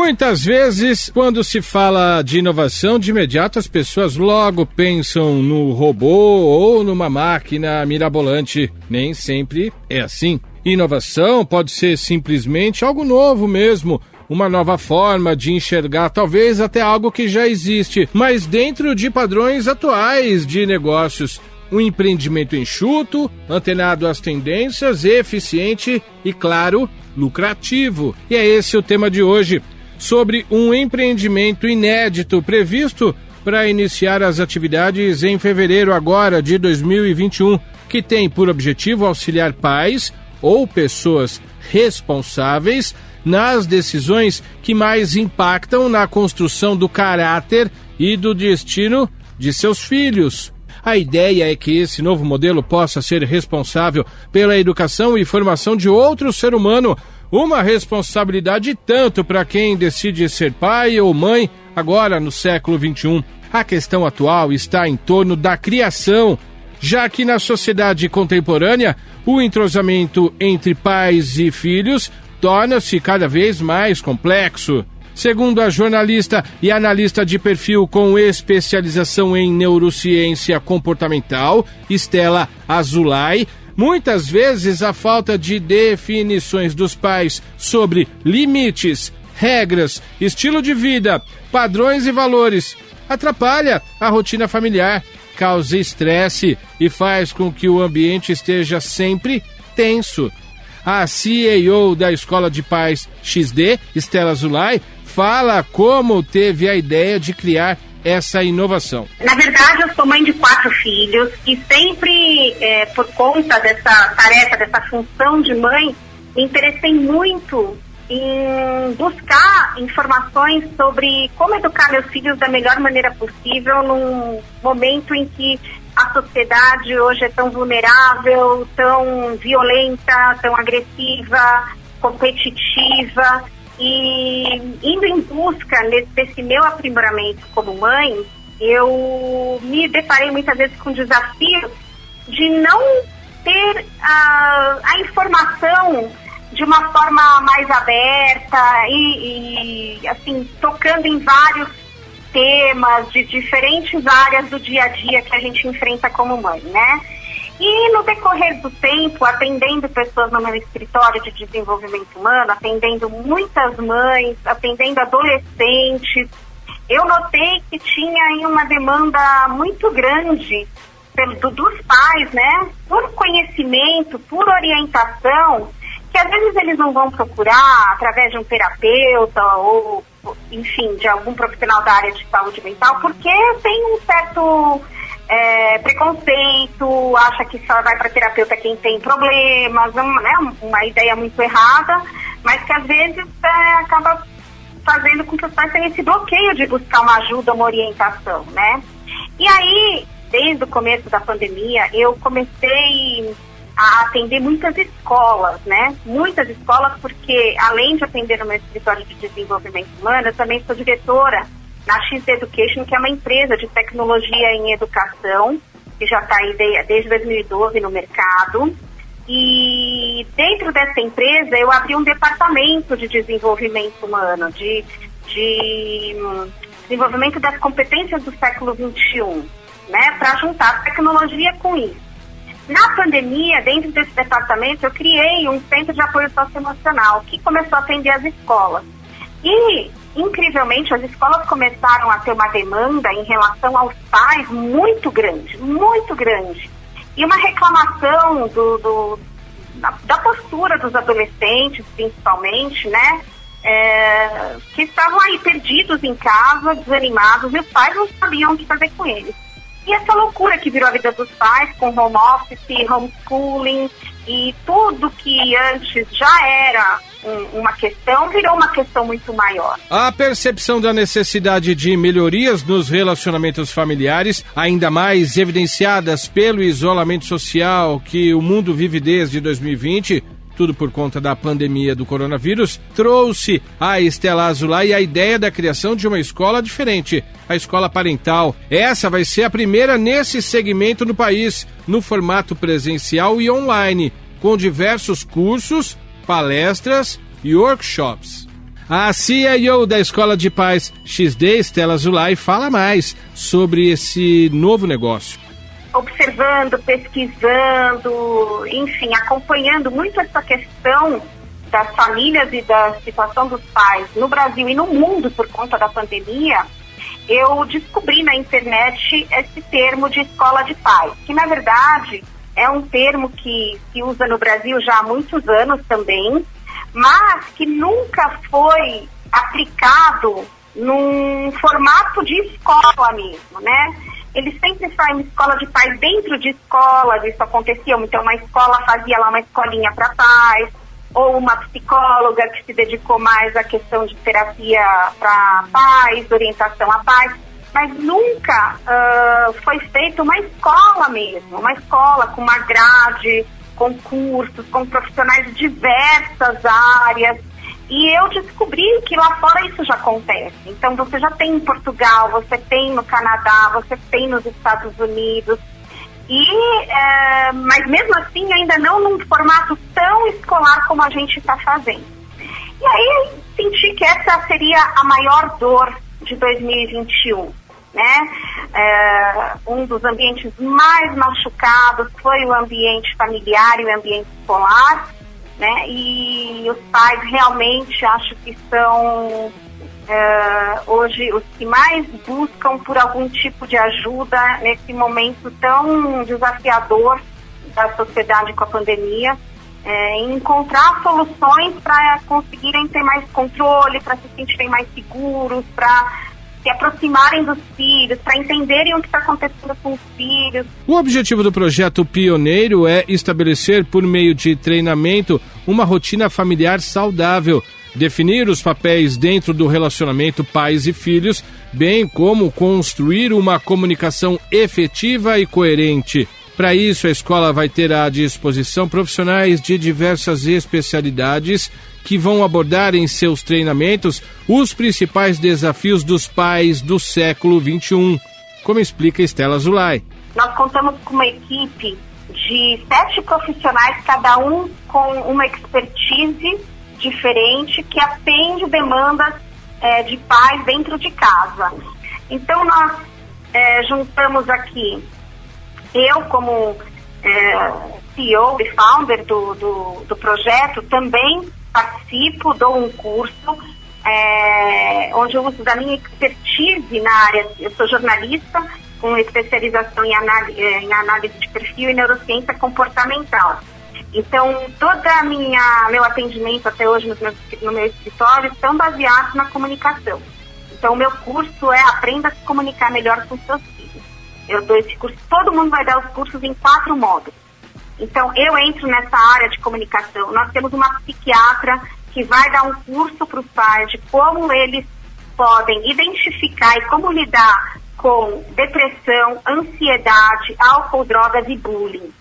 Muitas vezes, quando se fala de inovação, de imediato as pessoas logo pensam no robô ou numa máquina mirabolante. Nem sempre é assim. Inovação pode ser simplesmente algo novo mesmo, uma nova forma de enxergar, talvez até algo que já existe, mas dentro de padrões atuais de negócios. Um empreendimento enxuto, antenado às tendências, eficiente e, claro, lucrativo. E é esse o tema de hoje sobre um empreendimento inédito previsto para iniciar as atividades em fevereiro agora de 2021, que tem por objetivo auxiliar pais ou pessoas responsáveis nas decisões que mais impactam na construção do caráter e do destino de seus filhos. A ideia é que esse novo modelo possa ser responsável pela educação e formação de outro ser humano uma responsabilidade tanto para quem decide ser pai ou mãe agora no século XXI. A questão atual está em torno da criação, já que na sociedade contemporânea o entrosamento entre pais e filhos torna-se cada vez mais complexo. Segundo a jornalista e analista de perfil com especialização em neurociência comportamental, Estela Azulay, Muitas vezes a falta de definições dos pais sobre limites, regras, estilo de vida, padrões e valores atrapalha a rotina familiar, causa estresse e faz com que o ambiente esteja sempre tenso. A CEO da Escola de Pais XD, Estela Zulay, fala como teve a ideia de criar essa inovação? Na verdade, eu sou mãe de quatro filhos e sempre, é, por conta dessa tarefa, dessa função de mãe, me interessei muito em buscar informações sobre como educar meus filhos da melhor maneira possível num momento em que a sociedade hoje é tão vulnerável, tão violenta, tão agressiva, competitiva. E indo em busca desse meu aprimoramento como mãe, eu me deparei muitas vezes com o desafio de não ter a, a informação de uma forma mais aberta e, e, assim tocando em vários temas de diferentes áreas do dia a dia que a gente enfrenta como mãe, né? E no decorrer do tempo, atendendo pessoas no meu escritório de desenvolvimento humano, atendendo muitas mães, atendendo adolescentes, eu notei que tinha aí uma demanda muito grande do, dos pais, né? Por conhecimento, por orientação, que às vezes eles não vão procurar através de um terapeuta ou, enfim, de algum profissional da área de saúde mental, porque tem um certo é, preconceito, acha que só vai para terapeuta quem tem problemas, uma, né, uma ideia muito errada, mas que às vezes é, acaba fazendo com que os pais tenham esse bloqueio de buscar uma ajuda, uma orientação, né? E aí, desde o começo da pandemia, eu comecei a atender muitas escolas, né? Muitas escolas, porque além de atender no meu escritório de desenvolvimento humano, eu também sou diretora na X Education, que é uma empresa de tecnologia em educação, que já está aí desde 2012 no mercado. E dentro dessa empresa eu abri um departamento de desenvolvimento humano, de, de hum, desenvolvimento das competências do século XXI, né, para juntar tecnologia com isso. Na pandemia, dentro desse departamento, eu criei um centro de apoio socioemocional que começou a atender as escolas. E incrivelmente, as escolas começaram a ter uma demanda em relação aos pais muito grande, muito grande. E uma reclamação do, do da, da, postura dos adolescentes, principalmente, né? É, que estavam aí perdidos em casa, desanimados, e os pais não sabiam o que fazer com eles. E essa loucura que virou a vida dos pais, com home office, homeschooling, e tudo que antes já era um, uma questão virou uma questão muito maior. A percepção da necessidade de melhorias nos relacionamentos familiares, ainda mais evidenciadas pelo isolamento social que o mundo vive desde 2020, tudo por conta da pandemia do coronavírus, trouxe a Estela Azulay a ideia da criação de uma escola diferente, a escola parental. Essa vai ser a primeira nesse segmento no país, no formato presencial e online, com diversos cursos, palestras e workshops. A CIO da Escola de Paz XD, Estela Zulay, fala mais sobre esse novo negócio. Observando, pesquisando, enfim, acompanhando muito essa questão das famílias e da situação dos pais no Brasil e no mundo por conta da pandemia, eu descobri na internet esse termo de escola de paz, que na verdade é um termo que se usa no Brasil já há muitos anos também, mas que nunca foi aplicado num formato de escola mesmo, né? Eles sempre saem escola de paz dentro de escolas, isso acontecia, então uma escola fazia lá uma escolinha para paz, ou uma psicóloga que se dedicou mais à questão de terapia para paz, orientação à paz, mas nunca uh, foi feita uma escola mesmo, uma escola com uma grade, com cursos, com profissionais de diversas áreas. E eu descobri que lá fora isso já acontece. Então você já tem em Portugal, você tem no Canadá, você tem nos Estados Unidos. E, é, mas mesmo assim ainda não num formato tão escolar como a gente está fazendo. E aí senti que essa seria a maior dor de 2021 né? É, um dos ambientes mais machucados foi o ambiente familiar e o ambiente escolar, né? E os pais realmente acho que são é, hoje os que mais buscam por algum tipo de ajuda nesse momento tão desafiador da sociedade com a pandemia. É, encontrar soluções para conseguirem ter mais controle, para se sentirem mais seguros, para se aproximarem dos filhos, para entenderem o que está acontecendo com os filhos. O objetivo do projeto Pioneiro é estabelecer, por meio de treinamento, uma rotina familiar saudável, definir os papéis dentro do relacionamento pais e filhos, bem como construir uma comunicação efetiva e coerente. Para isso, a escola vai ter à disposição profissionais de diversas especialidades que vão abordar em seus treinamentos os principais desafios dos pais do século XXI, como explica Estela Zulay. Nós contamos com uma equipe de sete profissionais, cada um com uma expertise diferente que atende demandas é, de pais dentro de casa. Então, nós é, juntamos aqui eu, como é, CEO e founder do, do, do, projeto, também participo, dou um curso é, onde eu uso da minha expertise na área. Eu sou jornalista com especialização em análise, é, em análise de perfil e neurociência comportamental. Então, toda minha meu atendimento até hoje no meu, no meu escritório estão baseados na comunicação. Então, o meu curso é Aprenda a se comunicar melhor com seus eu dou esse curso, todo mundo vai dar os cursos em quatro módulos. Então, eu entro nessa área de comunicação. Nós temos uma psiquiatra que vai dar um curso para os pais de como eles podem identificar e como lidar com depressão, ansiedade, álcool, drogas e bullying.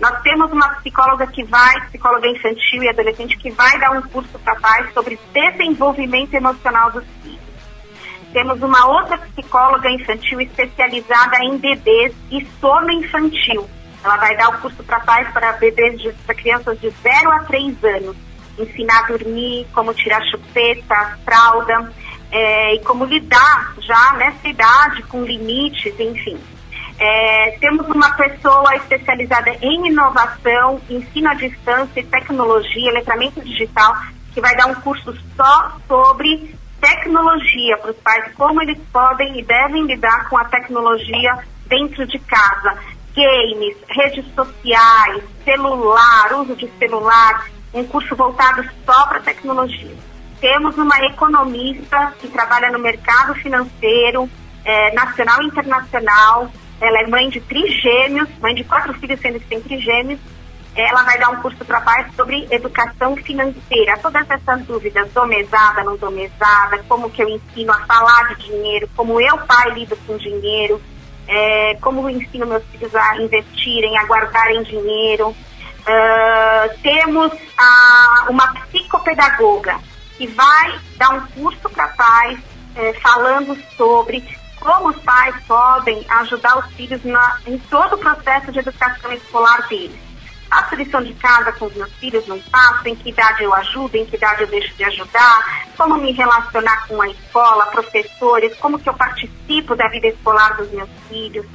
Nós temos uma psicóloga que vai, psicóloga infantil e adolescente, que vai dar um curso para pais sobre desenvolvimento emocional dos filhos. Temos uma outra psicóloga infantil especializada em bebês e sono infantil. Ela vai dar o curso para pais para bebês, para crianças de 0 a 3 anos. Ensinar a dormir, como tirar chupeta, fralda, é, e como lidar já nessa idade com limites, enfim. É, temos uma pessoa especializada em inovação, ensino à distância e tecnologia, letramento digital, que vai dar um curso só sobre tecnologia para os pais, como eles podem e devem lidar com a tecnologia dentro de casa. Games, redes sociais, celular, uso de celular, um curso voltado só para tecnologia. Temos uma economista que trabalha no mercado financeiro, é, nacional e internacional. Ela é mãe de trigêmeos, mãe de quatro filhos, sendo que tem trigêmeos, ela vai dar um curso para pais sobre educação financeira. Todas essas dúvidas, dou mesada, não dou mesada, como que eu ensino a falar de dinheiro, como eu, pai, lido com dinheiro, é, como eu ensino meus filhos a investirem, a guardarem dinheiro. Uh, temos a, uma psicopedagoga que vai dar um curso para pais é, falando sobre como os pais podem ajudar os filhos na, em todo o processo de educação escolar deles faço lição de casa com os meus filhos, não faço, em que idade eu ajudo, em que idade eu deixo de ajudar, como me relacionar com a escola, professores, como que eu participo da vida escolar dos meus filhos.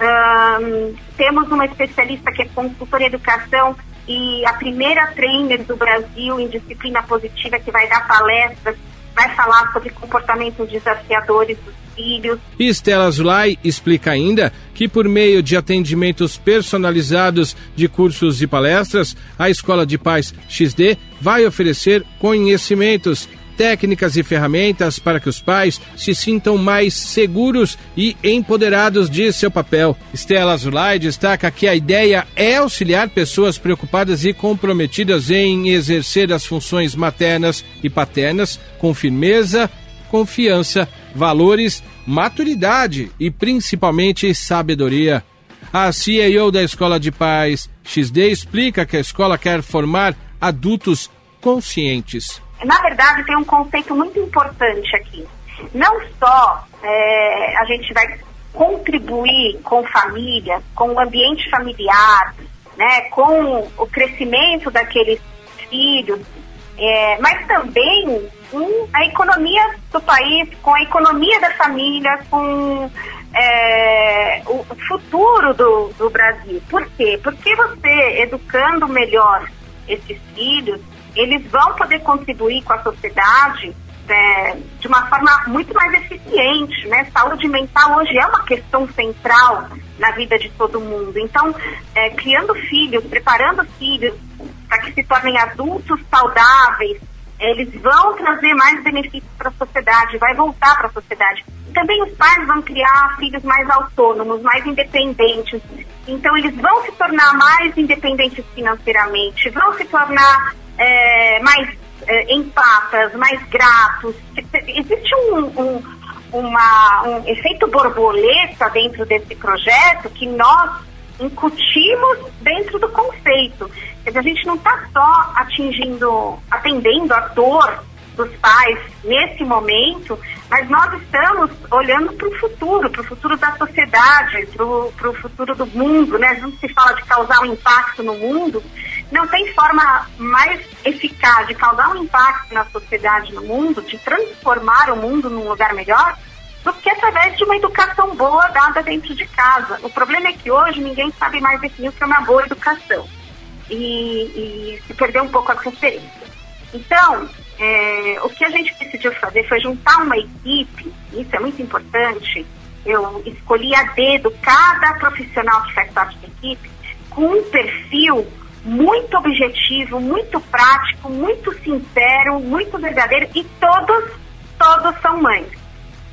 Um, temos uma especialista que é consultora em educação e a primeira trainer do Brasil em disciplina positiva que vai dar palestras, vai falar sobre comportamentos desafiadores dos filhos. Estela Zulay explica ainda que, por meio de atendimentos personalizados de cursos e palestras, a Escola de Paz XD vai oferecer conhecimentos técnicas e ferramentas para que os pais se sintam mais seguros e empoderados de seu papel. Estela Zulay destaca que a ideia é auxiliar pessoas preocupadas e comprometidas em exercer as funções maternas e paternas com firmeza, confiança, valores, maturidade e principalmente sabedoria. A CEO da Escola de Paz XD explica que a escola quer formar adultos conscientes na verdade, tem um conceito muito importante aqui. Não só é, a gente vai contribuir com família, com o ambiente familiar, né, com o crescimento daqueles filhos, é, mas também com a economia do país, com a economia da família, com é, o futuro do, do Brasil. Por quê? Porque você, educando melhor esses filhos, eles vão poder contribuir com a sociedade é, de uma forma muito mais eficiente, né? Saúde mental hoje é uma questão central na vida de todo mundo. Então, é, criando filhos, preparando filhos para que se tornem adultos saudáveis, eles vão trazer mais benefícios para a sociedade, vai voltar para a sociedade. Também os pais vão criar filhos mais autônomos, mais independentes. Então, eles vão se tornar mais independentes financeiramente, vão se tornar é, mais é, empatas, mais gratos. Existe um, um, uma, um efeito borboleta dentro desse projeto que nós incutimos dentro do conceito. A gente não está só atingindo, atendendo a dor dos pais nesse momento, mas nós estamos olhando para o futuro, para o futuro da sociedade, para o futuro do mundo, né? Não se fala de causar um impacto no mundo, não tem forma mais eficaz de causar um impacto na sociedade, no mundo, de transformar o mundo num lugar melhor, do que através de uma educação boa dada dentro de casa. O problema é que hoje ninguém sabe mais definir o que é uma boa educação. E, e se perdeu um pouco a referência. Então, é, o que a gente decidiu fazer foi juntar uma equipe, isso é muito importante. Eu escolhi a dedo cada profissional que faz parte da equipe com um perfil muito objetivo, muito prático, muito sincero, muito verdadeiro e todos, todos são mães.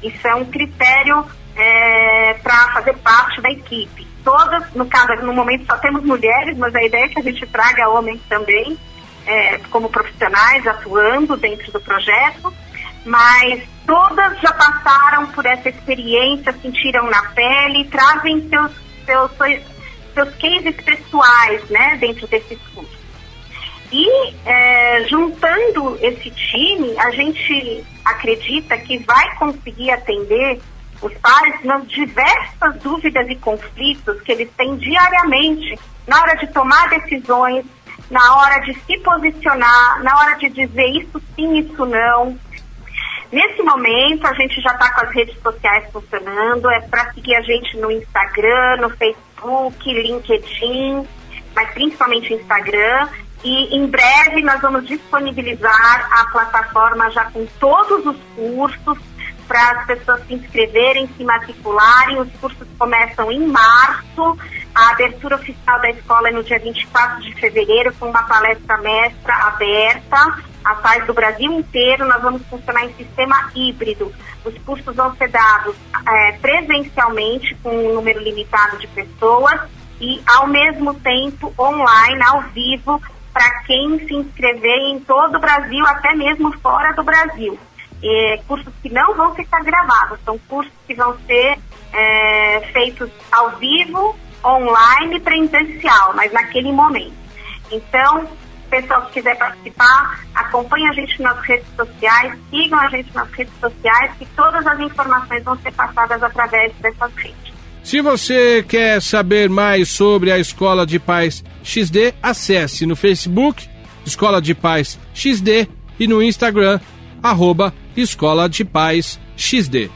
Isso é um critério é, para fazer parte da equipe. Todas, no caso, no momento só temos mulheres, mas a ideia é que a gente traga homens também, é, como profissionais atuando dentro do projeto, mas todas já passaram por essa experiência, sentiram na pele, trazem seus, seus seus cases pessoais né, dentro desses cursos. E é, juntando esse time, a gente acredita que vai conseguir atender os pais nas diversas dúvidas e conflitos que eles têm diariamente na hora de tomar decisões, na hora de se posicionar, na hora de dizer isso sim, isso não. Nesse momento, a gente já está com as redes sociais funcionando, é para seguir a gente no Instagram, no Facebook LinkedIn, mas principalmente Instagram. E em breve nós vamos disponibilizar a plataforma já com todos os cursos para as pessoas se inscreverem, se matricularem. Os cursos começam em março. A abertura oficial da escola é no dia 24 de fevereiro, com uma palestra mestra aberta a paz do Brasil inteiro. Nós vamos funcionar em sistema híbrido. Os cursos vão ser dados é, presencialmente, com um número limitado de pessoas, e ao mesmo tempo online, ao vivo, para quem se inscrever em todo o Brasil, até mesmo fora do Brasil. É, cursos que não vão ficar gravados, são cursos que vão ser é, feitos ao vivo, online presencial, mas naquele momento. Então, pessoal que quiser participar, acompanhe a gente nas redes sociais, sigam a gente nas redes sociais, que todas as informações vão ser passadas através dessas redes. Se você quer saber mais sobre a Escola de Paz XD, acesse no Facebook Escola de Paz XD e no Instagram, arroba Escola de Paz XD.